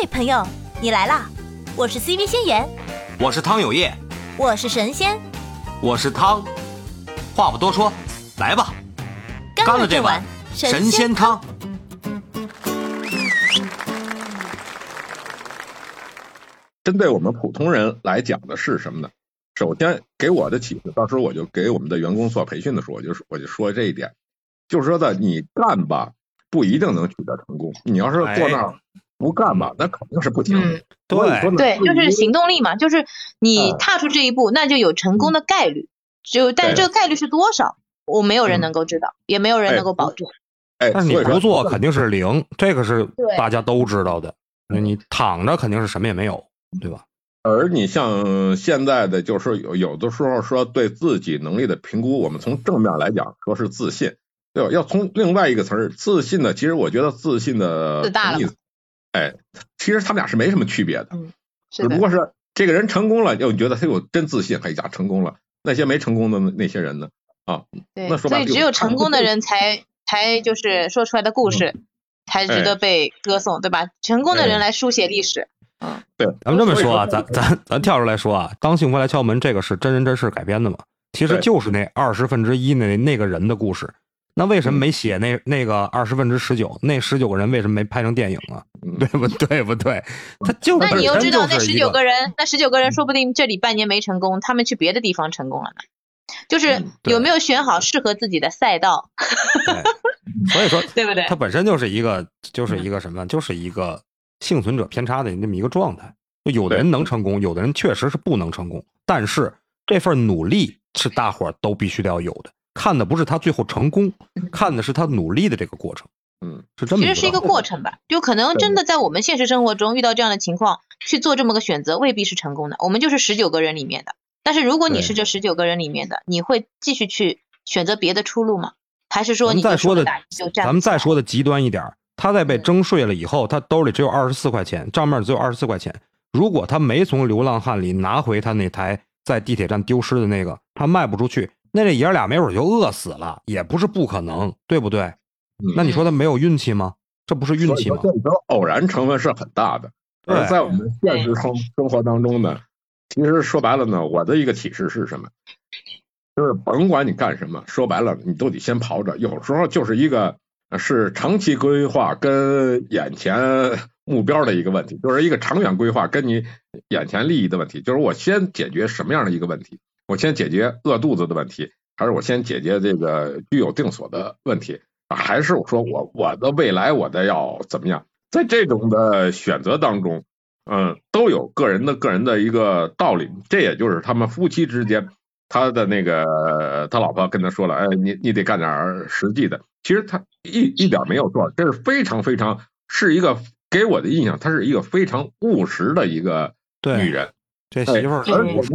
嘿，朋友，你来啦！我是 CV 仙言，我是汤有业，我是神仙，我是汤。话不多说，来吧，干了这碗神仙汤。针对我们普通人来讲的是什么呢？首先给我的启示，到时候我就给我们的员工做培训的时候，我就我就说这一点，就是说的你干吧，不一定能取得成功。你要是坐那儿不干嘛，那肯定是不行。对对，就是行动力嘛，就是你踏出这一步，那就有成功的概率。就但是这个概率是多少，我没有人能够知道，也没有人能够保证。哎，但是你不做肯定是零，这个是大家都知道的。你躺着肯定是什么也没有，对吧？而你像现在的，就是有有的时候说对自己能力的评估，我们从正面来讲说是自信，对吧？要从另外一个词儿自信呢，其实我觉得自信的自大了。哎，其实他们俩是没什么区别的，嗯，只不过是这个人成功了，又觉得他有真自信，哎呀，成功了。那些没成功的那些人呢？啊，对，所以只有成功的 人才才就是说出来的故事才值得被歌颂，对吧？成功的人来书写历史。嗯，对，咱们这么说啊，咱咱咱跳出来说啊，当幸福来敲门，这个是真人真事改编的嘛？其实就是那二十分之一那那个人的故事。那为什么没写那那个二十分之十九？那十九个人为什么没拍成电影啊？对不 对？不对，他就那你又知道那十九个人，那十九个人说不定这里半年没成功，他们去别的地方成功了呢。就是有没有选好适合自己的赛道？所以说，对不对？他本身就是一个，就是一个什么？就是一个幸存者偏差的那么一个状态。有的人能成功，有的人确实是不能成功。但是这份努力是大伙儿都必须得要有的。看的不是他最后成功，看的是他努力的这个过程。嗯，是这么。其实是一个过程吧，就可能真的在我们现实生活中遇到这样的情况，去做这么个选择，未必是成功的。我们就是十九个人里面的，但是如果你是这十九个人里面的，你会继续去选择别的出路吗？还是说你再说的，咱们再说的极端一点，他在被征税了以后，他兜里只有二十四块钱，账面只有二十四块钱。如果他没从流浪汉里拿回他那台在地铁站丢失的那个，他卖不出去。那这爷儿俩没准就饿死了，也不是不可能，对不对？那你说他没有运气吗？这不是运气吗？这里头偶然成分是很大的。而在我们现实生生活当中呢，其实说白了呢，我的一个启示是什么？就是甭管你干什么，说白了你都得先刨着。有时候就是一个是长期规划跟眼前目标的一个问题，就是一个长远规划跟你眼前利益的问题。就是我先解决什么样的一个问题？我先解决饿肚子的问题，还是我先解决这个居有定所的问题，还是我说我我的未来我的要怎么样？在这种的选择当中，嗯，都有个人的个人的一个道理。这也就是他们夫妻之间，他的那个他老婆跟他说了，哎，你你得干点实际的。其实他一一点没有错，这是非常非常是一个给我的印象，她是一个非常务实的一个女人。这媳妇儿，而我们是，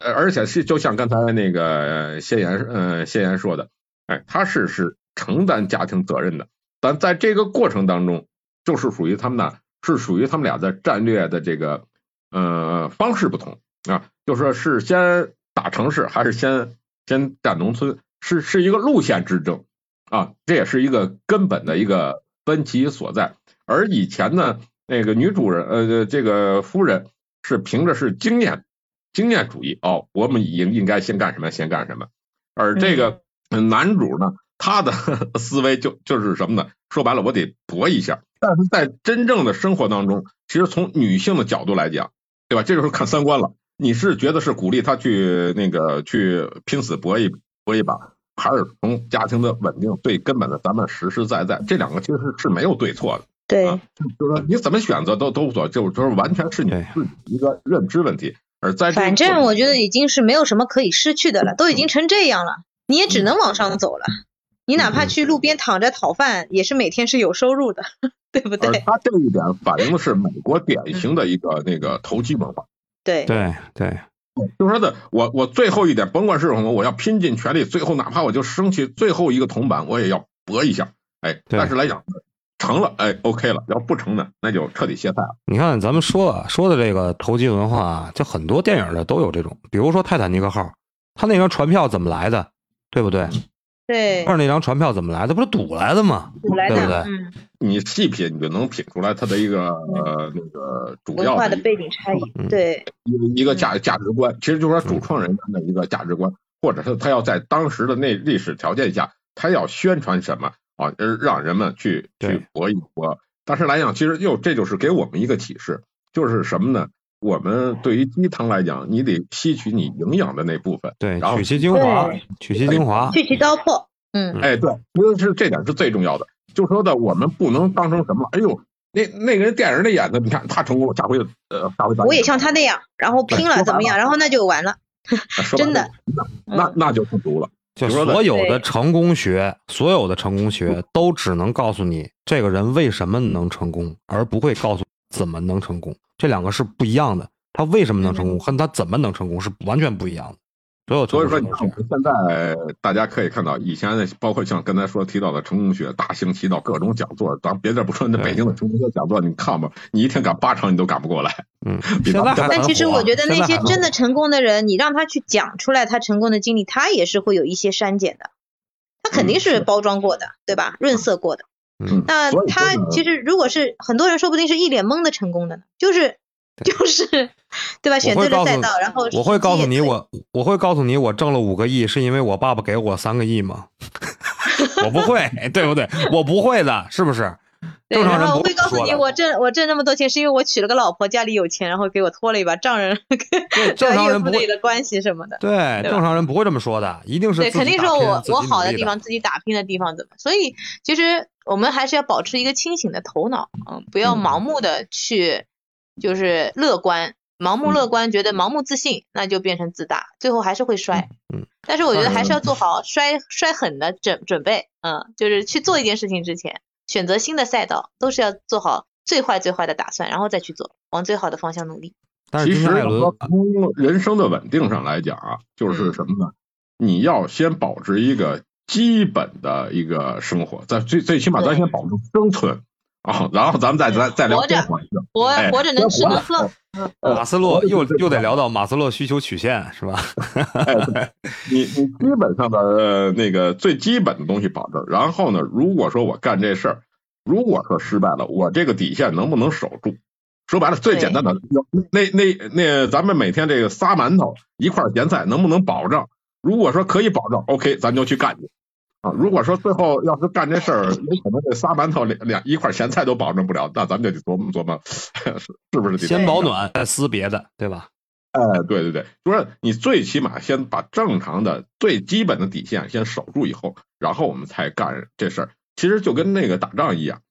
呃，而且是就像刚才那个谢言，呃，谢言说的，哎，他是是承担家庭责任的，但在这个过程当中，就是属于他们呢是属于他们俩的战略的这个呃方式不同啊，就说是先打城市还是先先占农村，是是一个路线之争啊，这也是一个根本的一个分歧所在。而以前呢，那个女主人，呃，这个夫人。是凭着是经验，经验主义哦，我们应应该先干什么，先干什么。而这个男主呢，他的 思维就就是什么呢？说白了，我得搏一下。但是在真正的生活当中，其实从女性的角度来讲，对吧？这就是看三观了。你是觉得是鼓励他去那个去拼死搏一搏一把，还是从家庭的稳定最根本的，咱们实实在在这两个其实是没有对错的。对，就是说你怎么选择都都无所，就就是完全是你自己一个认知问题。而在反正我觉得已经是没有什么可以失去的了，都已经成这样了，你也只能往上走了。你哪怕去路边躺着讨饭，也是每天是有收入的，对不对？他这一点反映的是美国典型的一个那个投机文化。对对对，就说的我我最后一点，甭管是什么，我要拼尽全力，最后哪怕我就升起最后一个铜板，我也要搏一下。哎，但是来讲。成了，哎，OK 了。要不成呢，那就彻底歇菜了。你看，咱们说啊，说的这个投机文化，就很多电影的都有这种。比如说《泰坦尼克号》，它那张船票怎么来的，对不对？对二那张船票怎么来的？不是赌来的吗？赌来的对不对，嗯，你细品，你就能品出来它的一个呃那个主文化的要的背景差异嗯，对，一个一个价价值观，其实就是说主创人员的一个价值观，或者是他要在当时的那历史条件下，他要宣传什么啊，呃让人们去去搏一搏。但是来讲，其实又这就是给我们一个启示，就是什么呢？我们对于鸡汤来讲，你得吸取你营养的那部分。对，然后取其精华，取其精华。去其糟粕，嗯，哎，对，其实是这点是最重要的。就说的我们不能当成什么了，哎呦，那那个人电影里演的，你看他成功了，下回呃下回咱我也像他那样，然后拼了怎么样，然后那就完了，真的，那那那就不足了。就所有的成功学，所有的成功学都只能告诉你这个人为什么能成功，而不会告诉怎么能成功。这两个是不一样的。他为什么能成功，和他怎么能成功是完全不一样的。所以所以说。你看我们现在大家可以看到，以前的包括像刚才说提到的成功学，大行其道，各种讲座，咱别的不说，那北京的成功学讲座，你看吧，你一天赶八场，你都赶不过来。嗯，比咱们现在但其实我觉得那些真的成功的人，你让他去讲出来他成功的经历，他也是会有一些删减的，他肯定嗯是是包装过的，对吧？润色过的。嗯那他其实如果是很多人说不定是一脸懵的成功的呢，就是就是对吧？选对了赛道，然后我会告诉你，我我会告诉你，我挣了五个亿是因为我爸爸给我三个亿吗？我不会，对不对？我不会的，是不是？对，正常人不然后我会告诉你，我挣我挣那么多钱是因为我娶了个老婆，家里有钱，然后给我拖了一把丈人，对正常岳人不会的关系什么的。对，正常人不会这么说的，一定是对，肯定说我我好的地方，自己打拼的地方怎么？所以其实我们还是要保持一个清醒的头脑，嗯，不要嗯盲目的去就是乐观，盲目乐观，觉得盲目自信，那就变成自大，最后还是会摔。嗯，但是我觉得还是要嗯做好摔摔狠的准准备，嗯，就是去做一件事情之前，选择新的赛道，都是要做好最坏最坏的打算，然后再去做，往最好的方向努力。但是其实从人生的稳定上来讲啊，就是什么呢？你要先保持一个基本的一个生活，在最最起码咱先保住生存啊，然后咱们再再再聊活着生活。活哎活着能吃活着能喝，马斯洛又又得聊到马斯洛需求曲线是吧？哎，对，你你基本上的、呃、那个最基本的东西保证，然后呢，如果说我干这事儿，如果说失败了，我这个底线能不能守住？说白了，最简单的，那那那咱们每天这个仨馒头一块咸菜能不能保证？如果说可以保证，OK，咱就去干去。啊，如果说最后要是干这事儿，有可能这仨馒头两两一块咸菜都保证不了，那咱们就得琢磨琢磨，是是不是得先保暖再撕别的，对吧？哎，对对对，就是你最起码先把正常的最基本的底线先守住以后，然后我们才干这事儿。其实就跟那个打仗一样，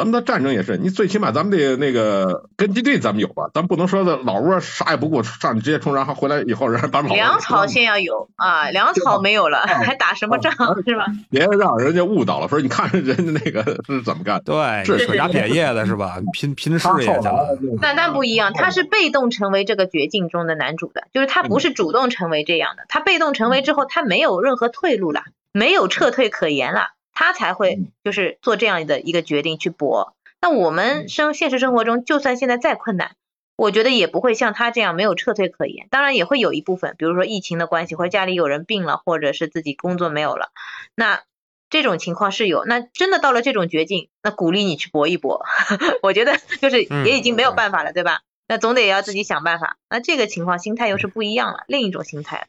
咱们的战争也是，你最起码咱们得那个根据地咱们有吧，咱不能说的老窝啥也不顾，上去直接冲，然后回来以后人把老窝粮草先要有啊，粮草没有了，还打什么仗是吧？别让人家误导了，说你看人家那个是怎么干的。对，是扯家撇叶的是吧？拼拼事业去了。但但不一样，他是被动成为这个绝境中的男主的，就是他不是主动成为这样的，他被动成为之后，他没有任何退路了，没有撤退可言了，他才会就是做这样的一个决定去搏。那我们生现实生活中，就算现在再困难，我觉得也不会像他这样没有撤退可言。当然也会有一部分，比如说疫情的关系，或者家里有人病了，或者是自己工作没有了，那这种情况是有。那真的到了这种绝境，那鼓励你去搏一搏。我觉得就是也已经没有办法了，对吧？那总得要自己想办法。那这个情况心态又是不一样了，另一种心态。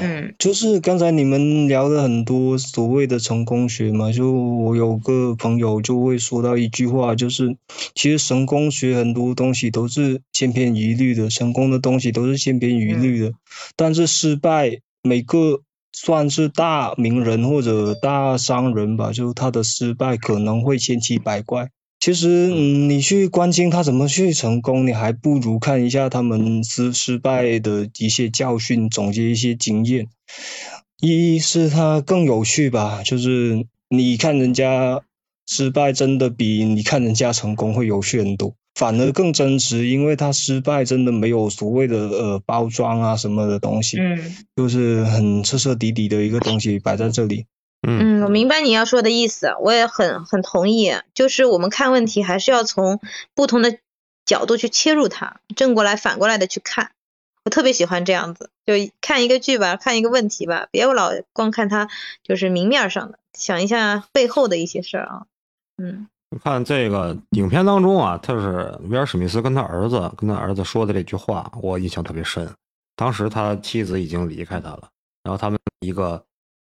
嗯，嗯就是刚才你们聊了很多所谓的成功学嘛，就我有个朋友就会说到一句话，就是其实成功学很多东西都是千篇一律的，成功的东西都是千篇一律的，但是失败每个算是大名人或者大商人吧，就他的失败可能会千奇百怪。其实，嗯，你去关心他怎么去成功，你还不如看一下他们失失败的一些教训，总结一些经验。一是他更有趣吧，就是你看人家失败，真的比你看人家成功会有趣很多，反而更真实，因为他失败真的没有所谓的呃包装啊什么的东西，嗯就是很彻彻底底的一个东西摆在这里。嗯，我明白你要说的意思，我也很很同意。就是我们看问题还是要从不同的角度去切入它，正过来反过来的去看，我特别喜欢这样子，就看一个剧吧，看一个问题吧，别老光看它就是明面上的，想一下背后的一些事儿啊。嗯，看这个影片当中啊，他是威尔史密斯跟他儿子跟他儿子说的这句话，我印象特别深。当时他妻子已经离开他了，然后他们一个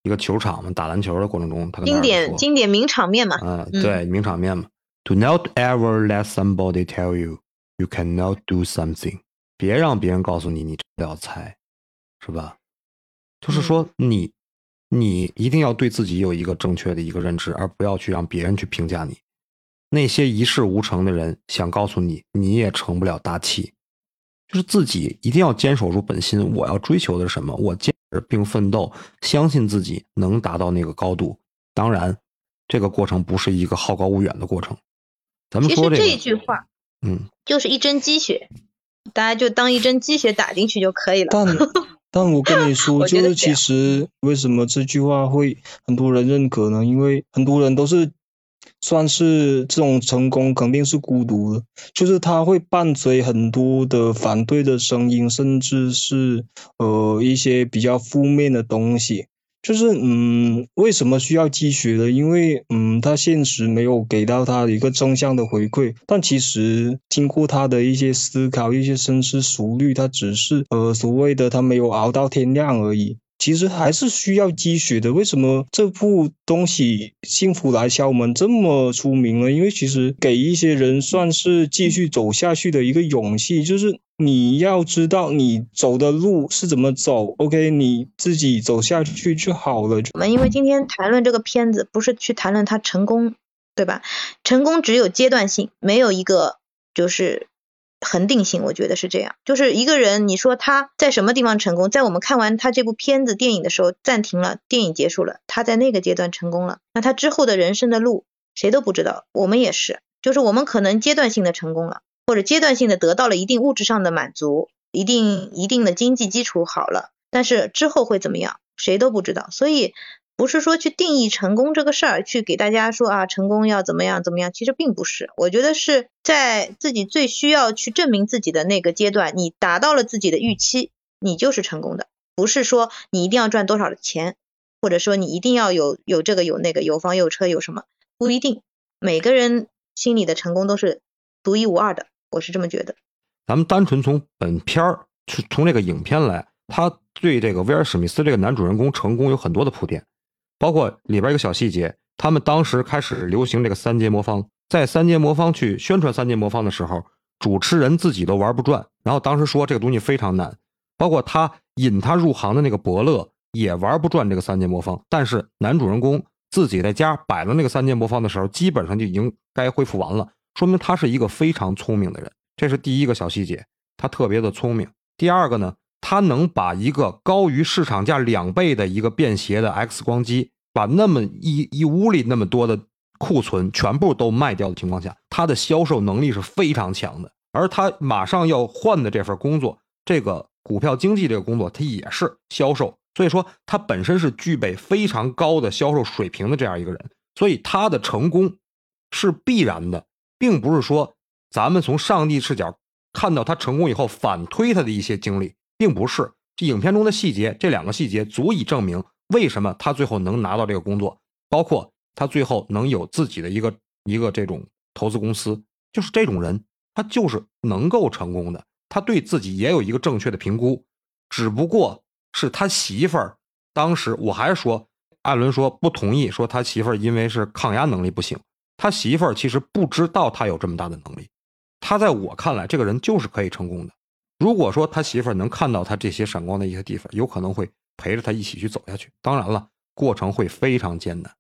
一个球场嘛，打篮球的过程中，他跟经典经典名场面嘛。嗯，嗯对，名场面嘛。Do not ever let somebody tell you you cannot do something。别让别人告诉你你不要猜，是吧？就是说你，你一定要对自己有一个正确的一个认知，而不要去让别人去评价你。那些一事无成的人想告诉你，你也成不了大器。就是自己一定要坚守住本心，我要追求的是什么？我坚持并奋斗，相信自己能达到那个高度。当然，这个过程不是一个好高骛远的过程。咱们说这个，这一句话嗯，就是一针鸡血，大家就当一针鸡血打进去就可以了。但但我跟你说，就是其实为什么这句话会很多人认可呢？因为很多人都是算是这种成功肯定是孤独的，就是他会伴随很多的反对的声音，甚至是呃一些比较负面的东西。就是嗯，为什么需要积雪呢？因为嗯，他现实没有给到他一个正向的回馈，但其实经过他的一些思考、一些深思熟虑，他只是呃所谓的他没有熬到天亮而已。其实还是需要积雪的。为什么这部东西《幸福来敲门》这么出名呢？因为其实给一些人算是继续走下去的一个勇气，就是你要知道你走的路是怎么走，OK，你自己走下去就好了。我们因为今天谈论这个片子，不是去谈论它成功，对吧？成功只有阶段性，没有一个就是恒定性。我觉得是这样，就是一个人，你说他在什么地方成功，在我们看完他这部片子电影的时候暂停了，电影结束了，他在那个阶段成功了，那他之后的人生的路谁都不知道，我们也是，就是我们可能阶段性的成功了，或者阶段性的得到了一定物质上的满足，一定一定的经济基础好了，但是之后会怎么样，谁都不知道，所以。不是说去定义成功这个事儿，去给大家说啊，成功要怎么样怎么样，其实并不是。我觉得是在自己最需要去证明自己的那个阶段，你达到了自己的预期，你就是成功的。不是说你一定要赚多少的钱，或者说你一定要有有这个有那个有房有车有什么，不一定。每个人心里的成功都是独一无二的，我是这么觉得。咱们单纯从本片儿，去从这个影片来，他对这个威尔史密斯这个男主人公成功有很多的铺垫，包括里边一个小细节，他们当时开始流行这个三阶魔方，在三阶魔方去宣传三阶魔方的时候，主持人自己都玩不转，然后当时说这个东西非常难，包括他引他入行的那个伯乐也玩不转这个三阶魔方，但是男主人公自己在家摆了那个三阶魔方的时候，基本上就已经该恢复完了，说明他是一个非常聪明的人，这是第一个小细节，他特别的聪明。第二个呢，他能把一个高于市场价两倍的一个便携的 X 光机，把那么一一屋里那么多的库存全部都卖掉的情况下，他的销售能力是非常强的。而他马上要换的这份工作，这个股票经济这个工作，他也是销售，所以说他本身是具备非常高的销售水平的这样一个人，所以他的成功是必然的，并不是说咱们从上帝视角看到他成功以后反推他的一些经历，并不是。这影片中的细节，这两个细节足以证明为什么他最后能拿到这个工作，包括他最后能有自己的一个一个这种投资公司，就是这种人，他就是能够成功的。他对自己也有一个正确的评估，只不过是他媳妇儿当时，我还是说，艾伦说不同意，说他媳妇儿因为是抗压能力不行，他媳妇儿其实不知道他有这么大的能力。他在我看来，这个人就是可以成功的。如果说他媳妇儿能看到他这些闪光的一些地方，有可能会陪着他一起去走下去。当然了，过程会非常艰难，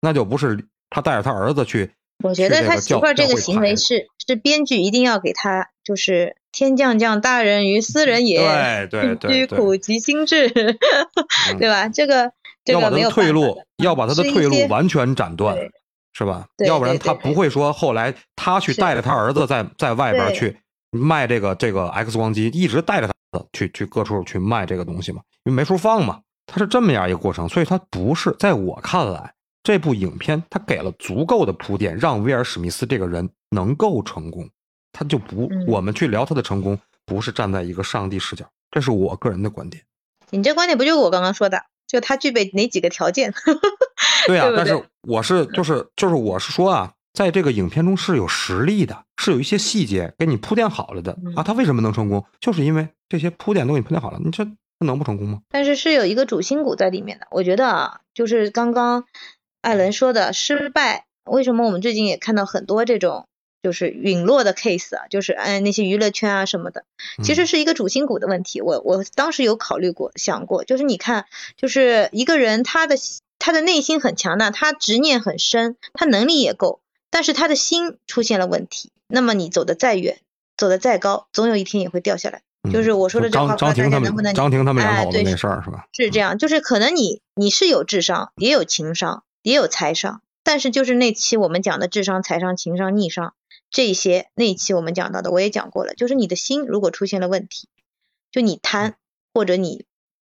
那就不是他带着他儿子去。我觉得他媳妇儿这个行为是是是编剧一定要给他，就是天将降大任于斯人也，对 对对居苦其心志，对吧？这个这要把他个没有的退路要把他的退路完全斩断对，是吧？对要不然他不会说后来他去是带着他儿子在在外边对去卖这个这个 X 光机，一直带着他去去各处去卖这个东西嘛，因为没处放嘛。他是这么样一个过程，所以他不是在我看来，这部影片他给了足够的铺垫，让威尔史密斯这个人能够成功，他就不嗯我们去聊他的成功，不是站在一个上帝视角，这是我个人的观点。你这观点不就是我刚刚说的？就他具备哪几个条件？对啊，对不对但是我是就是就是我是说啊，在这个影片中是有实力的，是有一些细节给你铺垫好了的嗯啊。他为什么能成功？就是因为这些铺垫都给你铺垫好了，你这这能不成功吗？但是是有一个主心骨在里面的。我觉得啊，就是刚刚艾伦说的失败，为什么我们最近也看到很多这种就是陨落的 case 啊，就是哎那些娱乐圈啊什么的，其实是一个主心骨的问题。我我当时有考虑过，想过，就是你看，就是一个人他的他的内心很强大，他执念很深，他能力也够，但是他的心出现了问题，那么你走得再远，走得再高，总有一天也会掉下来。就是我说的这话，张张婷他们张婷他们两口子哎对那事儿是吧？是这样，就是可能你你是有智商，也有情商，也有财商，但是就是那期我们讲的智商、财商、情商、逆商这些，那一期我们讲到的我也讲过了，就是你的心如果出现了问题，就你贪或者你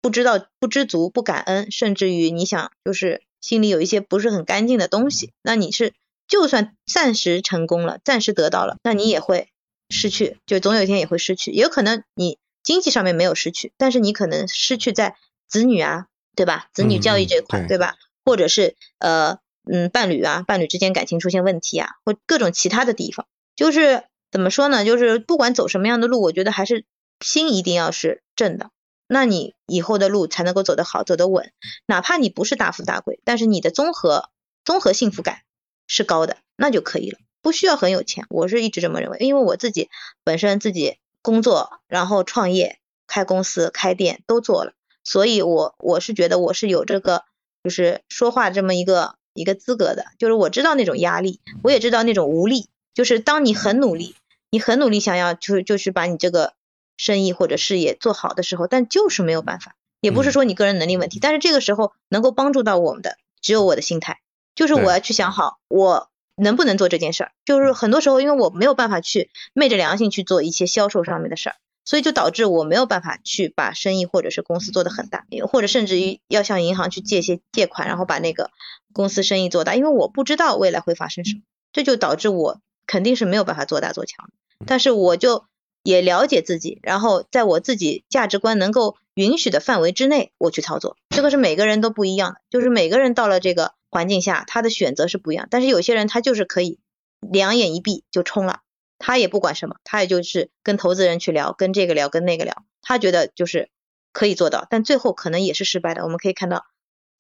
不知道不知足、不感恩，甚至于你想就是心里有一些不是很干净的东西，那你是就算暂时成功了，暂时得到了，那你也会失去，就总有一天也会失去，也有可能你经济上面没有失去，但是你可能失去在子女啊，对吧？子女教育这块，对吧？或者是呃嗯伴侣啊，伴侣之间感情出现问题啊，或各种其他的地方，就是怎么说呢？就是不管走什么样的路，我觉得还是心一定要是正的，那你以后的路才能够走得好，走得稳。哪怕你不是大富大贵，但是你的综合综合幸福感是高的，那就可以了，不需要很有钱。我是一直这么认为，因为我自己本身自己工作，然后创业、开公司、开店都做了，所以我我是觉得我是有这个就是说话这么一个一个资格的，就是我知道那种压力，我也知道那种无力，就是当你很努力，你很努力想要就就是把你这个生意或者事业做好的时候，但就是没有办法。也不是说你个人能力问题，但是这个时候能够帮助到我们的只有我的心态，就是我要去想好我能不能做这件事儿。就是很多时候，因为我没有办法去昧着良心去做一些销售上面的事儿，所以就导致我没有办法去把生意或者是公司做得很大，或者甚至于要向银行去借一些借款，然后把那个公司生意做大，因为我不知道未来会发生什么，这就导致我肯定是没有办法做大做强的。但是我就也了解自己，然后在我自己价值观能够允许的范围之内，我去操作。这个是每个人都不一样的，就是每个人到了这个环境下，他的选择是不一样。但是有些人他就是可以两眼一闭就冲了，他也不管什么，他也就是跟投资人去聊，跟这个聊，跟那个聊，他觉得就是可以做到，但最后可能也是失败的。我们可以看到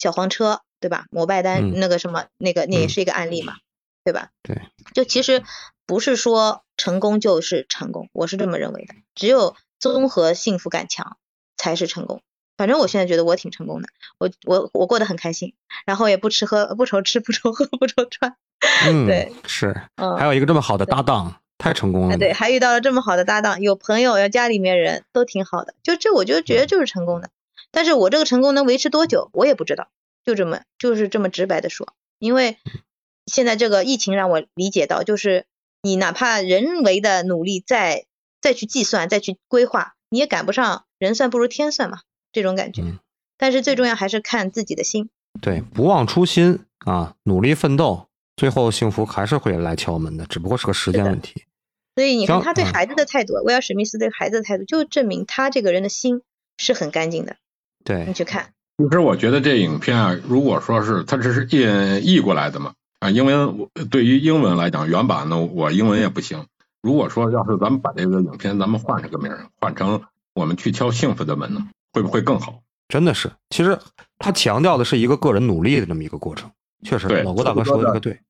小黄车，对吧？摩拜单、嗯那个什么那个那也嗯是一个案例嘛，对吧？对，就其实不是说成功就是成功，我是这么认为的。只有综合幸福感强才是成功。反正我现在觉得我挺成功的，我我我过得很开心，然后也不吃喝不愁吃不愁喝不愁穿，嗯，对，是，嗯，还有一个这么好的搭档，太成功了。哎对，还遇到了这么好的搭档，有朋友，有家里面人都挺好的，就这我就觉得就是成功的。但是我这个成功能维持多久，我也不知道，就这么就是这么直白的说，因为现在这个疫情让我理解到，就是你哪怕人为的努力再再去计算、再去规划，你也赶不上人算不如天算嘛，这种感觉。嗯但是最重要还是看自己的心。对，不忘初心啊，努力奋斗，最后幸福还是会来敲门的，只不过是个时间问题。所以你看他对孩子的态度，威尔史密斯对孩子的态度，就证明他这个人的心是很干净的。对你，去看，其实我觉得这影片啊，如果说是它这是译译过来的嘛，啊，英文我对于英文来讲，原版呢我英文也不行。如果说要是咱们把这个影片咱们换成个名儿，换成我们去敲幸福的门呢，会不会更好？真的是，其实他强调的是一个个人努力的这么一个过程。确实，对老郭大哥说的这个对。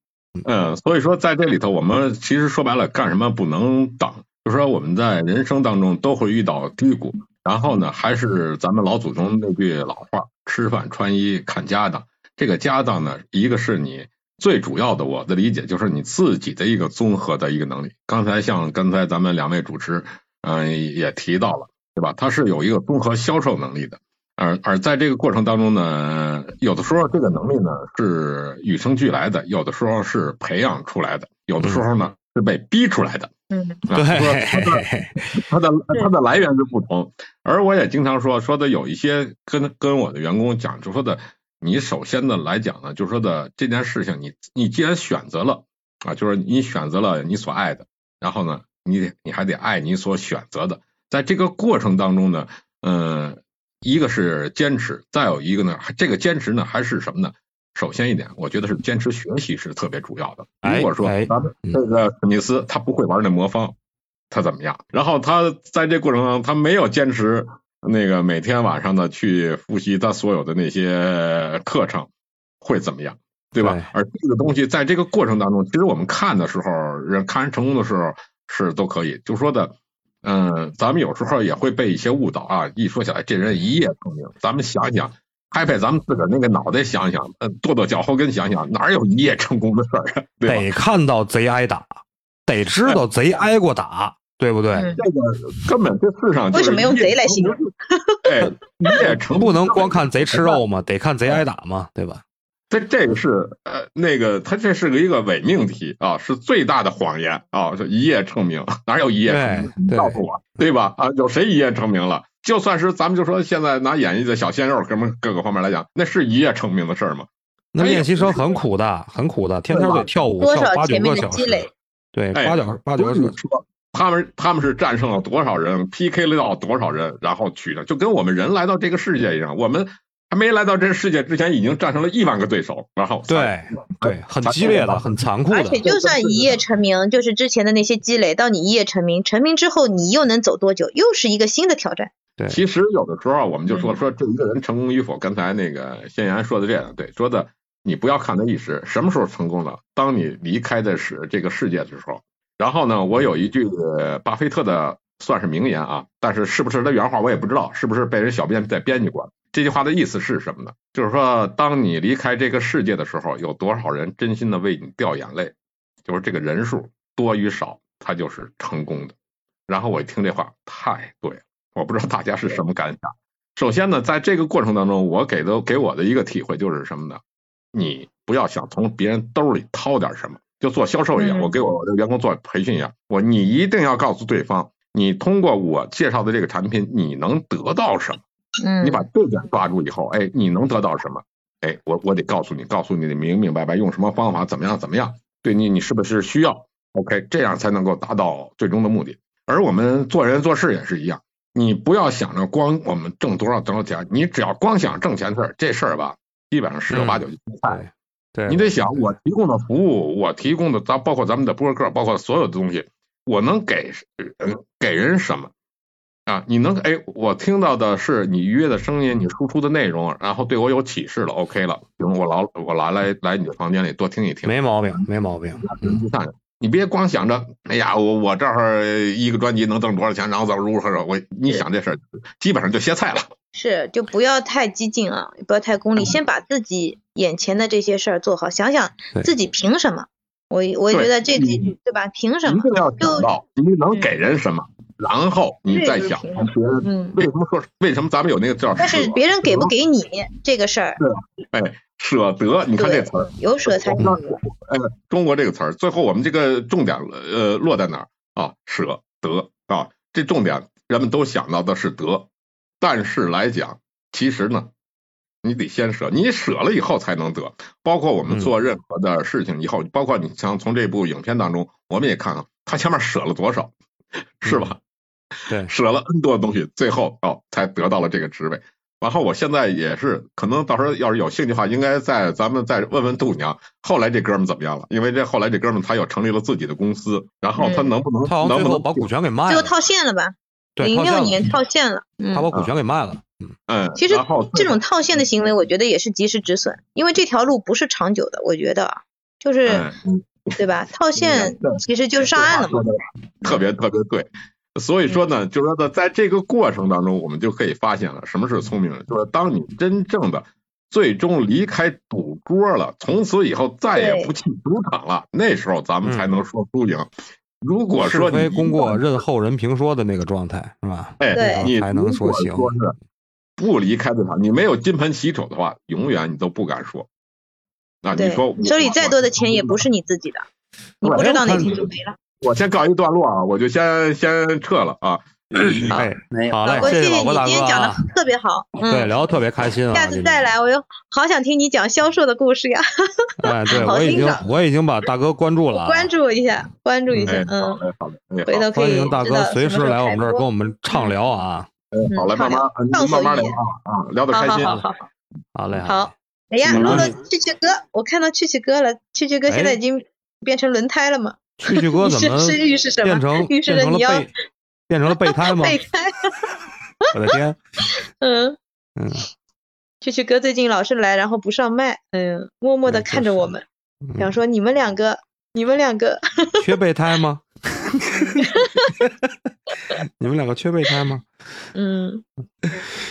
嗯，所以说在这里头，我们其实说白了，干什么不能等？就是说我们在人生当中都会遇到低谷，然后呢，还是咱们老祖宗那句老话：吃饭穿衣看家当。这个家当呢，一个是你最主要的，我的理解就是你自己的一个综合的一个能力。刚才像刚才咱们两位主持，嗯、也提到了，对吧？他是有一个综合销售能力的。而而在这个过程当中呢，有的时候这个能力呢是与生俱来的，有的时候是培养出来的，有的时候呢是被逼出来的。嗯，啊，说它的它的它的来源是不同。而我也经常说说的有一些跟跟我的员工讲，就说的你首先的来讲呢，就说的这件事情，你你既然选择了啊，就是你选择了你所爱的，然后呢，你得你还得爱你所选择的，在这个过程当中呢。嗯，一个是坚持，再有一个呢，这个坚持呢还是什么呢？首先一点，我觉得是坚持学习是特别主要的。哎如果说哎咱们这个史密斯他不会玩那魔方，他怎么样？然后他在这过程当中，他没有坚持那个每天晚上呢去复习他所有的那些课程，会怎么样？对吧？而这个东西在这个过程当中，其实我们看的时候，人看人成功的时候是都可以，就说的。嗯，咱们有时候也会被一些误导啊！一说起来，这人一夜成名，咱们想想，拍拍咱们自个儿那个脑袋想想，呃，跺跺脚后跟想想，哪有一夜成功的事儿啊？对？得看到贼挨打，得知道贼挨过打，对不对？嗯这个根本这世上就是为什么用贼来形容？哎，一夜成不能光看贼吃肉嘛，得看贼挨打嘛，对吧？这这个是呃那个，他这是个一个伪命题啊，是最大的谎言啊！是一夜成名，哪有一夜成名？告诉我，对吧？啊，有谁一夜成名了？就算是咱们就说现在拿演艺的小鲜肉，什么各个方面来讲，那是一夜成名的事儿吗？那练习生很苦的，很苦的，天天得跳舞，跳八九少前面个小时的积累，对，哎八九八九个小时。他们他们是战胜了多少人，PK 了到多少人，然后取的，就跟我们人来到这个世界一样，我们还没来到这个世界之前，已经战胜了亿万个对手，然后对对，很激烈的，很残酷的。而且就算一夜成名，就是之前的那些积累，到你一夜成名，成名之后你又能走多久？又是一个新的挑战。对，其实有的时候啊我们就说嗯说这一个人成功与否，刚才那个先言说的这样，对，说的你不要看他一时，什么时候成功了？当你离开的是这个世界的时候。然后呢，我有一句呃巴菲特的算是名言啊，但是是不是他原话我也不知道，是不是被人小编在编辑过？这句话的意思是什么呢？就是说，当你离开这个世界的时候，有多少人真心的为你掉眼泪？就是这个人数多与少，它就是成功的。然后我一听这话，太对了。我不知道大家是什么感想。首先呢，在这个过程当中，我给的给我的一个体会就是什么呢？你不要想从别人兜里掏点什么，就做销售一样，嗯我给我的员工做培训一样，我你一定要告诉对方，你通过我介绍的这个产品，你能得到什么？嗯，你把这点抓住以后，哎，你能得到什么？哎，我我得告诉你，告诉你得明明白白，用什么方法，怎么样怎么样，对你你是不是需要？OK，这样才能够达到最终的目的。而我们做人做事也是一样，你不要想着光我们挣多少多少钱，你只要光想挣钱的事儿，这事儿吧，基本上十有八九就失败了。对，你得想，我提供的服务，我提供的咱包括咱们的播客，包括所有的东西，我能给人给人什么啊？你能哎，我听到的是你愉悦的声音，你输出的内容，然后对我有启示了，OK 了，行，我老我来来来你的房间里多听一听，没毛病，没毛病。嗯你看。你别光想着，哎呀，我我这儿一个专辑能挣多少钱，然后怎么如何如何，我你想这事儿，基本上就歇菜了。是，就不要太激进啊，也不要太功利，先把自己眼前的这些事儿做好，想想自己凭什么。我我觉得这几句对吧？凭什么？一定要想到你能给人什么，然后你再想别人嗯，为什么说为什么咱们有那个叫但是别人给不给你这个事儿，哎舍得？你看这对词儿，，有舍才有得。哎，中国这个词儿，最后我们这个重点呃落在哪儿啊？舍得啊，这重点人们都想到的是得，但是来讲，其实呢，你得先舍，你舍了以后才能得。包括我们做任何的事情以后，包括你像从这部影片当中，我们也看看他前面舍了多少，是吧？对，舍了 N 多的东西，最后哦才得到了这个职位。然后我现在也是，可能到时候要是有兴趣的话，应该在咱们再问问度娘，后来这哥们怎么样了？因为这后来这哥们他又成立了自己的公司，然后他嗯能不能、他能不能把股权给卖了，最后套现了吧？对，零六年套现了。嗯他，把股权给卖了。嗯，其实这种套现的行为，我觉得也是及时止损，因为这条路不是长久的。我觉得啊，就是嗯对吧？套 现其实就是上岸了嘛。特别特别对。所以说呢，就是说呢，在这个过程当中，我们就可以发现了什么是聪明人，就是当你真正的最终离开赌桌了，从此以后再也不去赌场了，那时候咱们才能说输赢。如果说你是非功过任后人评说的那个状态是吧？哎，对你才能说如果行说是不离开赌场，你没有金盆洗手的话，永远你都不敢说。那，你说我手里再多的钱也不是你自己的，你不知道哪天就没了。我先告一段落啊，我就先先撤了啊。哎，没有，好嘞谢谢你老郭大哥今天讲的啊。特别好，对，嗯，聊的特别开心啊！下次再来，我又好想听你讲销售的故事呀，哎，对我已经我已经把大哥关注了啊，关注一下，关注一下嗯，，好嗯，嘞，好嘞，哎，回头可以欢迎大哥随时来我们这儿跟我们畅聊啊！嗯，好嘞，慢慢畅所慢慢聊啊啊，聊得开心。好好好好。好嘞，好嘞，哎呀，嗯录了你蛐蛐哥，我看到蛐蛐哥了，蛐蛐哥现在哎已经变成轮胎了嘛？蛐蛐哥怎么是是预示什么变成变着你要成了备变成了备胎吗？备胎。我的天，嗯嗯，蛐蛐哥最近老是来，然后不上麦，嗯，默默的看着我们，嗯想说你们两个，你们两个，缺备胎吗？你们两个缺备胎吗？嗯，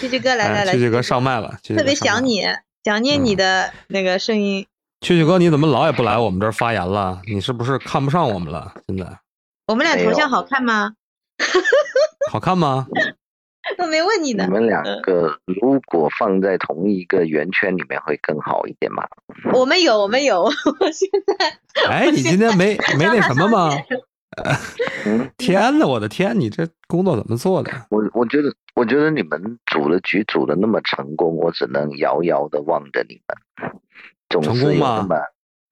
蛐蛐哥来来来，哎蛐蛐哥上麦了，特别。想你，想念你嗯的那个声音。蛐蛐哥，你怎么老也不来我们这儿发言了？你是不是看不上我们了？现在我们俩头像好看吗？好看吗？我没问你呢。你们两个如果放在同一个圆圈里面会更好一点吗？我们有，我们有，我现在哎，你今天没没那什么吗？嗯，天呐，我的天，你这工作怎么做的？我我觉得我觉得你们组的局组的那么成功，我只能遥遥的望着你们，总是有那么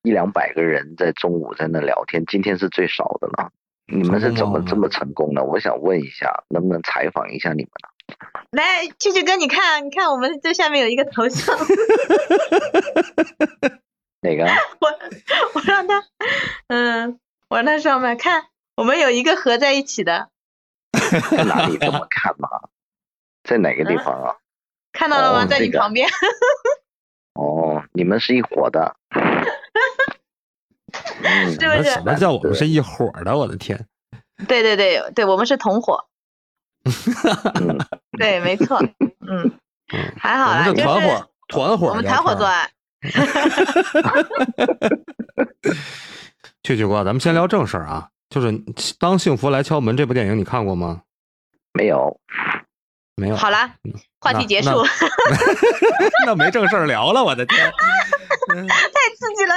一两百个人在中午在那聊天，今天是最少的了。你们是怎么这么成功的？我想问一下，能不能采访一下你们呢？来，蛐蛐哥，你看，你看，我们这下面有一个头像，哪个？我我让他，嗯，我让他上麦看，我们有一个合在一起的，在哪里？怎么看嘛？在哪个地方啊？看到了吗？哦在你旁边。哦，你们是一伙的。嗯，是不是什么叫我们是一伙的？我的天！对对对对，我们是同伙，嗯，对，没错，嗯，还好啦，团伙，团伙，我们团伙作。案。蛐蛐哥，咱们先聊正事儿啊，就是《当幸福来敲门》这部电影，你看过吗？没有。没有。好啦，话题结束，那 那没正事儿聊了，我的天！太刺激了，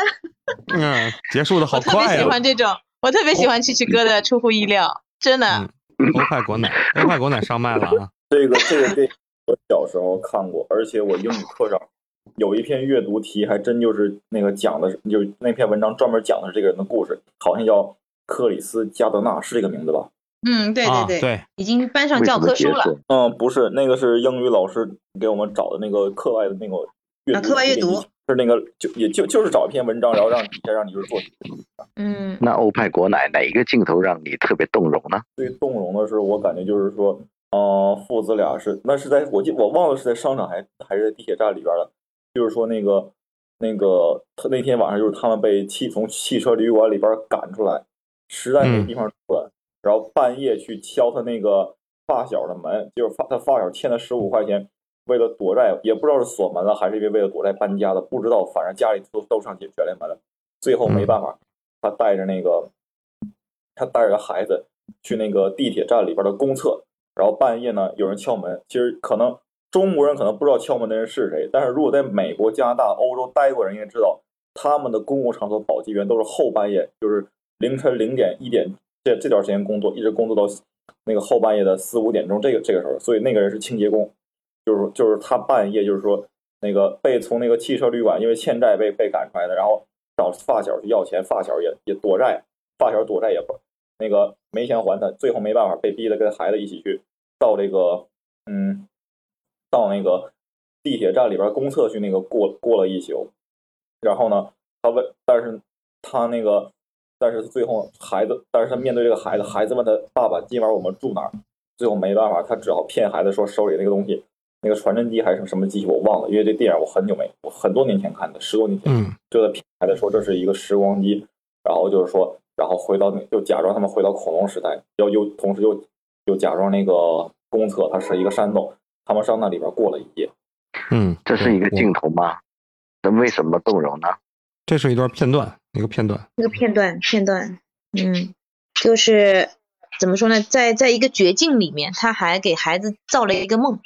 嗯，结束的好快我特别喜！欢这种，我特别喜欢蛐蛐哥的出乎意料，真的。嗯欧派果奶，欧派果奶上麦了啊！这个这个电影我小时候看过，而且我英语课上有一篇阅读题，还真就是那个讲的是，就那篇文章专门讲的是这个人的故事，好像叫克里斯加德纳，是这个名字吧？嗯，对对啊对，已经搬上教科书了。嗯，不是，那个是英语老师给我们找的那个课外的那个阅啊读，课外阅读是那个就也就就是找一篇文章，然后让底下让你就是做题。嗯，那欧派国奶哪一个镜头让你特别动容呢？最动容的是，我感觉就是说，呃，父子俩是那是在我记我忘了是在商场还还是在地铁站里边了，就是说那个那个他那天晚上就是他们被汽从汽车旅馆里边赶出来，实在没地方住了，然后半夜去敲他那个发小的门，就是发他发小欠他十五块钱，为了躲债，也不知道是锁门了还是因为为了躲债搬家的，不知道，反正家里都都上卷卷帘门了，最后没办法，他带着那个他带着孩子去那个地铁站里边的公厕，然后半夜呢有人敲门，其实可能中国人可能不知道敲门的人是谁，但是如果在美国、加拿大、欧洲待过人应该知道，他们的公共场所保洁员都是后半夜，就是凌晨零点一点这这段时间工作，一直工作到那个后半夜的四五点钟这个这个时候，所以那个人是清洁工，就是就是他半夜就是说那个被从那个汽车旅馆因为欠债被被赶出来的，然后找发小去要钱，发小也也躲债，发小躲债也不那个没钱还他，最后没办法被逼的跟孩子一起去到这个嗯到那个地铁站里边公厕去那个过过了一宿，然后呢他问，但是他那个但是最后孩子，但是他面对这个孩子，孩子问他爸爸今晚我们住哪儿，最后没办法，他只好骗孩子说手里那个东西。那个传真机还是什么机器我忘了，因为这电影我很久没，我很多年前看的，十多年前。嗯就在骗孩子说这是一个时光机，然后就是说，然后回到那就假装他们回到恐龙时代，要又同时又又假装那个公厕它是一个山洞，他们上那里边过了一夜。嗯，这是一个镜头吗？那为什么动容呢？这是一段片段，一个片段。一个片段片段，嗯，就是怎么说呢，在在一个绝境里面，他还给孩子造了一个梦，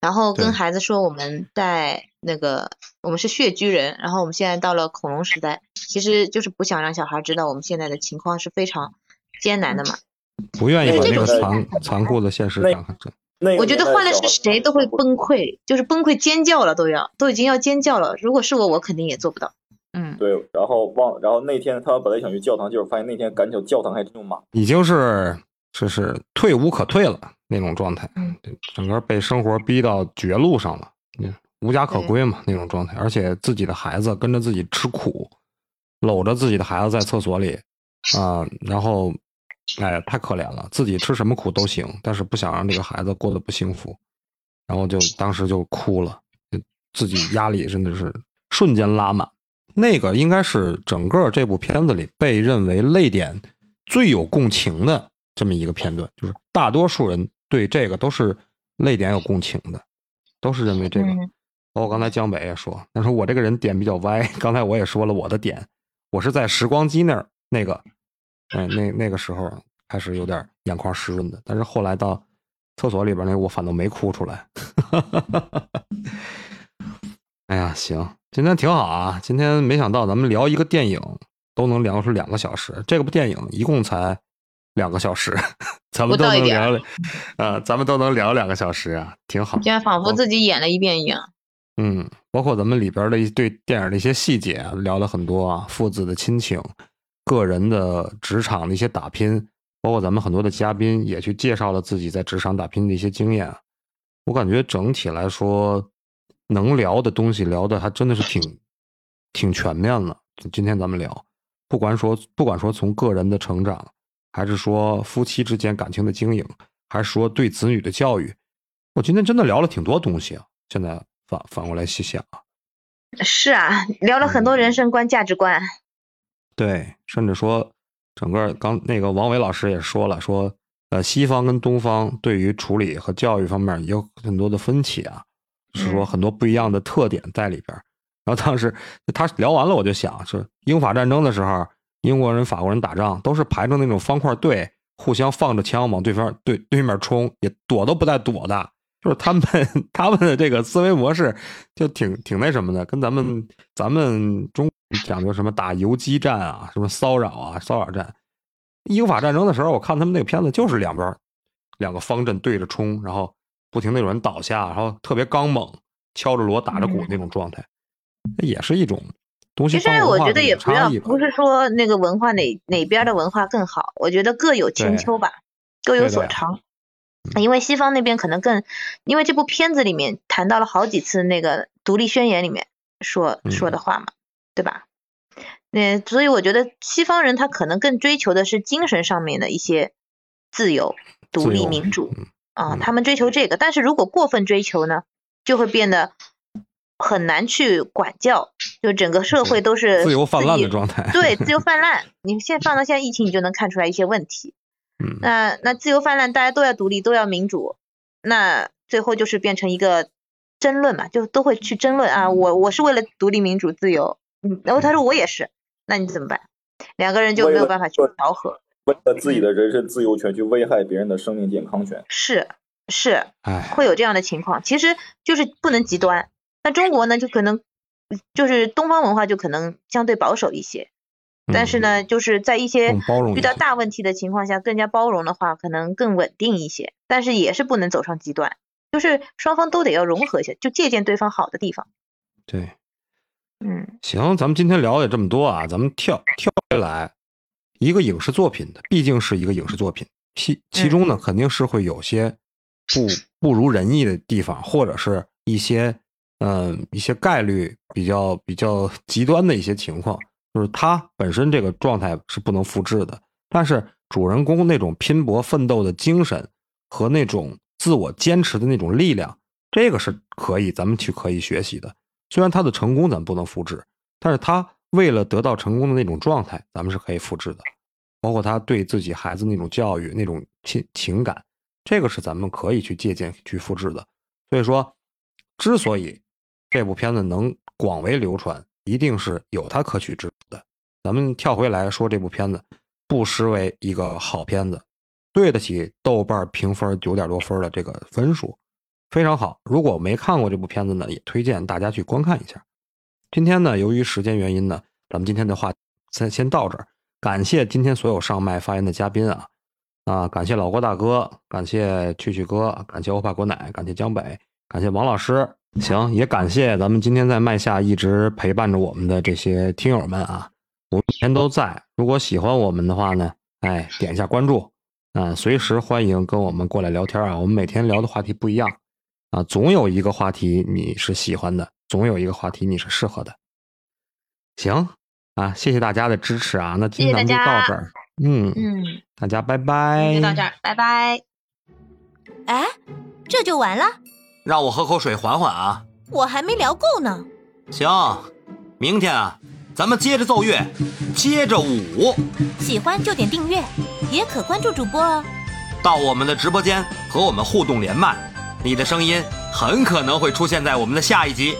然后跟孩子说我们在那个我们是穴居人，然后我们现在到了恐龙时代，其实就是不想让小孩知道我们现在的情况是非常艰难的嘛。不愿意把这个那个残残酷的现实我觉得换了是谁都会崩溃，就是崩溃尖叫了都要，都已经要尖叫了。如果是我，我肯定也做不到。嗯，对，然后忘，然后那天他们本来想去教堂，结果发现那天赶巧教堂还真有马。已经是是是退无可退了，那种状态，嗯整个被生活逼到绝路上了，嗯无家可归嘛那种状态，而且自己的孩子跟着自己吃苦，搂着自己的孩子在厕所里啊、然后哎太可怜了，自己吃什么苦都行，但是不想让这个孩子过得不幸福，然后就当时就哭了，自己压力真的是瞬间拉满。那个应该是整个这部片子里被认为泪点最有共情的这么一个片段，就是大多数人对这个都是泪点有共情的，都是认为这个。嗯包括刚才江北也说，他说我这个人点比较歪。刚才我也说了我的点，我是在时光机那儿那个，哎，那那个时候开始有点眼眶湿润的，但是后来到厕所里边那我反倒没哭出来。哎呀，行，今天挺好啊！今天没想到咱们聊一个电影都能聊出两个小时，这个部电影一共才两个小时，咱们都能聊，呃，咱们都能聊两个小时啊，挺好。今天仿佛自己演了一遍一样。嗯，包括咱们里边的一对电影的一些细节啊，聊了很多啊，父子的亲情，个人的职场的一些打拼，包括咱们很多的嘉宾也去介绍了自己在职场打拼的一些经验。我感觉整体来说，能聊的东西聊的还真的是挺挺全面的。今天咱们聊，不管说不管说从个人的成长，还是说夫妻之间感情的经营，还是说对子女的教育，我今天真的聊了挺多东西啊。现在反反过来细想啊，是啊，聊了很多人生观、价值观。对，甚至说整个刚那个王伟老师也说了，说呃西方跟东方对于处理和教育方面也有很多的分歧啊，是说很多不一样的特点在里边儿。然后当时他聊完了，我就想是英法战争的时候，英国人、法国人打仗都是排成那种方块队，互相放着枪往对方对对面冲，也躲都不带躲的。就是他们 他们的这个思维模式就挺挺那什么的，跟咱们咱们中讲究什么打游击战啊，什么骚扰啊，骚扰战。英法战争的时候，我看他们那个片子就是两边两个方阵对着冲，然后不停的有人倒下，然后特别刚猛，敲着锣打着鼓那种状态，那也是一种东西其实我觉得也不要，差。不是说那个文化哪哪边的文化更好，我觉得各有千秋吧，各有所长。因为西方那边可能更，因为这部片子里面谈到了好几次那个独立宣言里面说说的话嘛，对吧？那所以我觉得西方人他可能更追求的是精神上面的一些自由、独立、民主嗯啊，嗯他们追求这个。但是如果过分追求呢，就会变得很难去管教，就整个社会都是自由泛滥的状态。对，自由泛滥。你现在放到现在疫情，你就能看出来一些问题。嗯，那那自由泛滥，大家都要独立，都要民主，那最后就是变成一个争论嘛，就都会去争论啊，我我是为了独立、民主、自由，嗯，然后他说我也是，那你怎么办？两个人就没有办法去调和。为了自己的人身自由权去危害别人的生命健康权。是是，哎，会有这样的情况，其实就是不能极端。那中国呢，就可能就是东方文化就可能相对保守一些，但是呢，就是在一些遇到大问题的情况下，更加包容的话，可能更稳定一些。但是也是不能走上极端，就是双方都得要融合一下，就借鉴对方好的地方。对，嗯行，咱们今天聊也这么多啊，咱们跳跳回来，一个影视作品的，毕竟是一个影视作品，其其中呢肯定是会有些不不如人意的地方，或者是一些嗯、一些概率比较比较 极端的一些情况，就是他本身这个状态是不能复制的，但是主人公那种拼搏奋斗的精神和那种自我坚持的那种力量，这个是可以咱们去可以学习的。虽然他的成功咱不能复制，但是他为了得到成功的那种状态，咱们是可以复制的。包括他对自己孩子那种教育、那种情情感，这个是咱们可以去借鉴、去复制的。所以说，之所以这部片子能广为流传，一定是有它可取之处的。咱们跳回来说，这部片子不失为一个好片子，对得起豆瓣评分九点多分的这个分数，非常好。如果没看过这部片子呢，也推荐大家去观看一下。今天呢，由于时间原因呢，咱们今天的话先先到这儿。感谢今天所有上麦发言的嘉宾啊啊！感谢老郭大哥，感谢蛐蛐哥，感谢欧巴果奶，感谢江北，感谢王老师。行，也感谢咱们今天在麦下一直陪伴着我们的这些听友们啊，我们每天都在。如果喜欢我们的话呢，哎，点一下关注啊，随时欢迎跟我们过来聊天啊。我们每天聊的话题不一样啊，总有一个话题你是喜欢的，总有一个话题你是适合的。行啊，谢谢大家的支持啊。那今天咱们就到这儿。嗯嗯，大家拜拜。就到这儿，拜拜。哎，这就完了？让我喝口水缓缓啊。我还没聊够呢。行，明天啊，咱们接着奏乐，接着舞。喜欢就点订阅，也可关注主播哦。到我们的直播间和我们互动连麦，你的声音很可能会出现在我们的下一集。